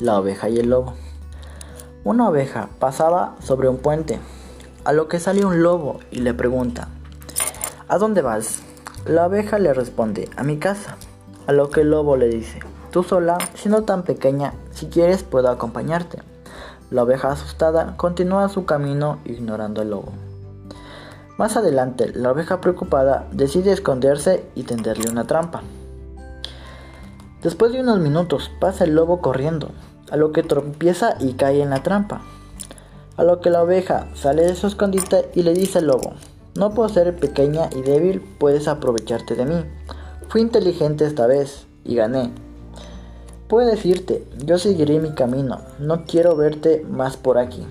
La oveja y el lobo. Una oveja pasaba sobre un puente, a lo que sale un lobo y le pregunta, ¿A dónde vas? La oveja le responde, a mi casa, a lo que el lobo le dice, tú sola, siendo tan pequeña, si quieres puedo acompañarte. La oveja asustada continúa su camino ignorando al lobo. Más adelante, la oveja preocupada decide esconderse y tenderle una trampa. Después de unos minutos pasa el lobo corriendo, a lo que tropieza y cae en la trampa. A lo que la oveja sale de su escondite y le dice al lobo, no puedo ser pequeña y débil, puedes aprovecharte de mí. Fui inteligente esta vez y gané. Puedo decirte, yo seguiré mi camino, no quiero verte más por aquí.